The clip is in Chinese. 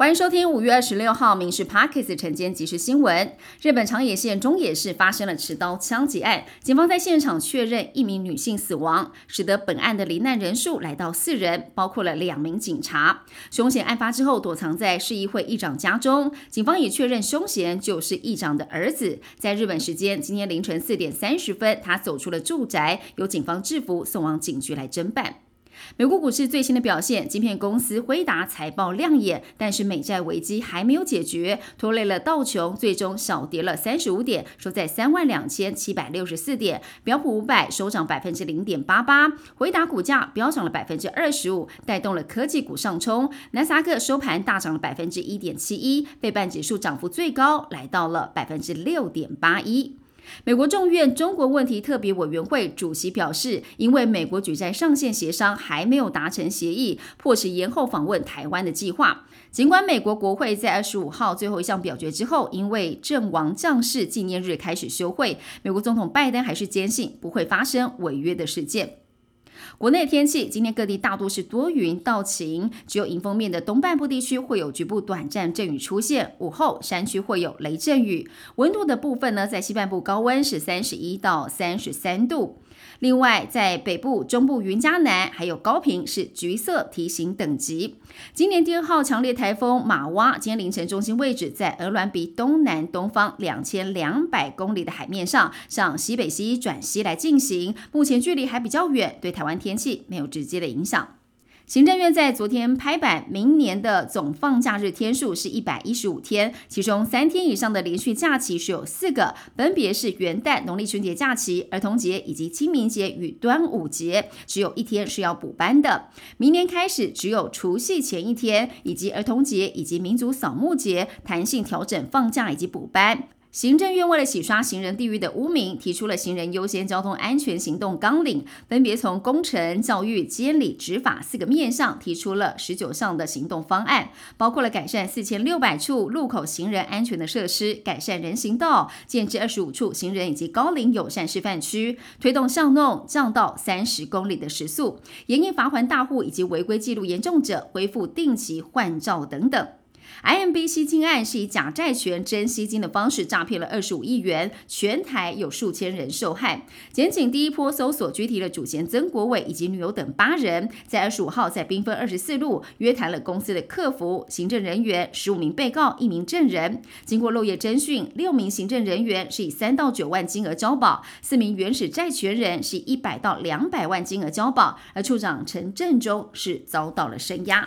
欢迎收听五月二十六号《民事 Parkes》晨间即时新闻。日本长野县中野市发生了持刀枪击案，警方在现场确认一名女性死亡，使得本案的罹难人数来到四人，包括了两名警察。凶嫌案发之后躲藏在市议会议长家中，警方也确认凶嫌就是议长的儿子。在日本时间今天凌晨四点三十分，他走出了住宅，由警方制服送往警局来侦办。美国股市最新的表现，晶片公司辉达财报亮眼，但是美债危机还没有解决，拖累了道琼，最终小跌了三十五点，收在三万两千七百六十四点。标普五百收涨百分之零点八八，辉达股价飙涨了百分之二十五，带动了科技股上冲。纳斯达克收盘大涨了百分之一点七一，费半指数涨幅最高来到了百分之六点八一。美国众院中国问题特别委员会主席表示，因为美国举债上限协商还没有达成协议，迫使延后访问台湾的计划。尽管美国国会在二十五号最后一项表决之后，因为阵亡将士纪念日开始休会，美国总统拜登还是坚信不会发生违约的事件。国内天气，今天各地大多是多云到晴，只有迎风面的东半部地区会有局部短暂阵雨出现。午后山区会有雷阵雨。温度的部分呢，在西半部高温是三十一到三十三度。另外，在北部、中部、云嘉南还有高平是橘色提醒等级。今年第二号强烈台风马洼，今天凌晨中心位置在鹅銮鼻东南东方两千两百公里的海面上，向西北西转西来进行，目前距离还比较远，对台湾天气没有直接的影响。行政院在昨天拍板，明年的总放假日天数是一百一十五天，其中三天以上的连续假期是有四个，分别是元旦、农历春节假期、儿童节以及清明节与端午节，只有一天是要补班的。明年开始，只有除夕前一天以及儿童节以及民族扫墓节弹性调整放假以及补班。行政院为了洗刷行人地域的污名，提出了行人优先交通安全行动纲领，分别从工程、教育、监理、执法四个面上提出了十九项的行动方案，包括了改善四千六百处路口行人安全的设施，改善人行道，建制二十五处行人以及高龄友善示范区，推动巷弄降到三十公里的时速，严厉罚还大户以及违规记录严重者，恢复定期换照等等。IMB 吸金案是以假债权真吸金的方式诈骗了二十五亿元，全台有数千人受害。检警第一波搜索拘提了主嫌曾国伟以及女友等八人，在二十五号在兵分二十四路约谈了公司的客服、行政人员、十五名被告、一名证人。经过漏夜侦讯，六名行政人员是以三到九万金额交保，四名原始债权人是一百到两百万金额交保，而处长陈振中是遭到了声压。